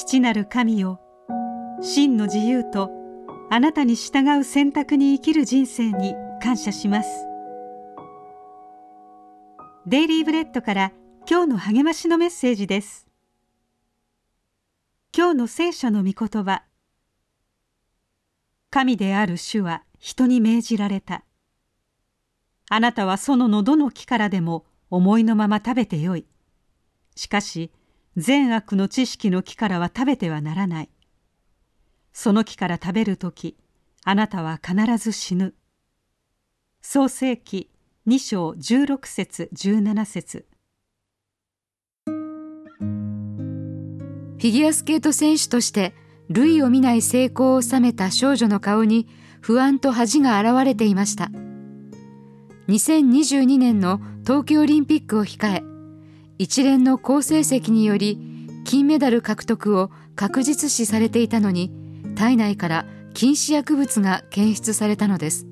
父なる神よ。真の自由とあなたに従う選択に生きる人生に感謝します。デイリーブレッドから今日の励ましのメッセージです。今日の聖書の御言葉。神である主は人に命じられた。あなたはそののどの木からでも思いのまま食べてよい。しかし善悪の知識の木からは食べてはならない。その木から食べるとき、あなたは必ず死ぬ。創世記2章16節17節フィギュアスケート選手として類を見ない成功を収めた少女の顔に不安と恥が現れていました。2022年の東京オリンピックを控え、一連の好成績により金メダル獲得を確実視されていたのに体内から禁止薬物が検出されたのです。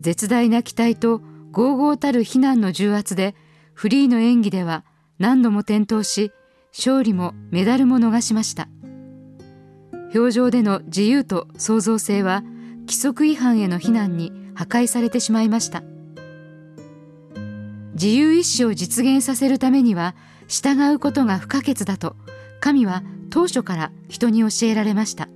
絶大な期待と豪々たる非難の重圧でフリーの演技では何度も転倒し勝利もメダルも逃しました。表情での自由と創造性は規則違反への非難に破壊されてしまいました。自由意志を実現させるためには従うことが不可欠だと神は当初から人に教えられました。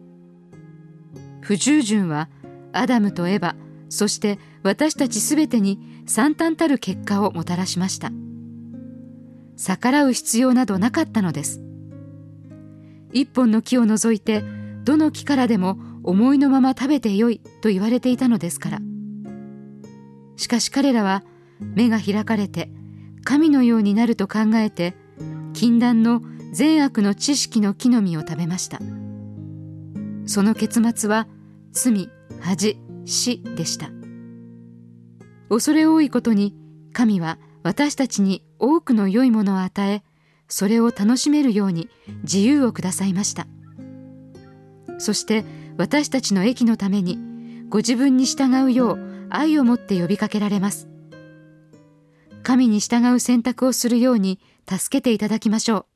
不従順はアダムとエバそして私たちすべてに惨憺たる結果をもたらしました。逆らう必要などなかったのです。一本の木を除いてどの木からでも思いのまま食べてよいと言われていたのですから。しかし彼らは目が開かれて神のようになると考えて禁断の善悪の知識の木の実を食べました。その結末は罪恥死でした。恐れ多いことに神は私たちに多くの良いものを与えそれを楽しめるように自由をくださいました。そして私たちの益のためにご自分に従うよう愛を持って呼びかけられます。神に従う選択をするように助けていただきましょう。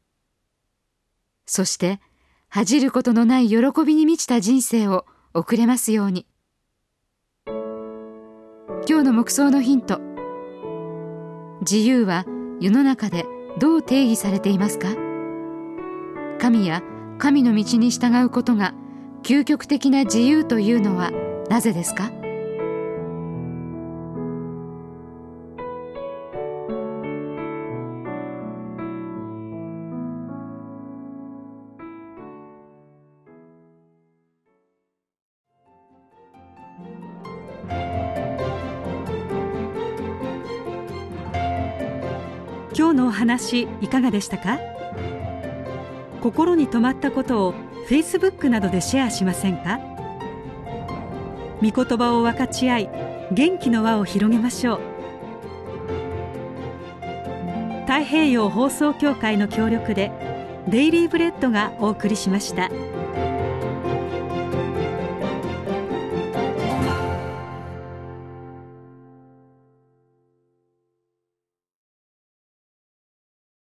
そして、恥じることのない喜びに満ちた人生を送れますように。今日の目想のヒント。自由は世の中でどう定義されていますか？神や神の道に従うことが究極的な自由というのはなぜですか？今日のお話いかがでしたか？心に留まったことを f a c e b o o などでシェアしませんか？御言葉を分かち合い元気の輪を広げましょう。太平洋放送協会の協力でデイリーブレッドがお送りしました。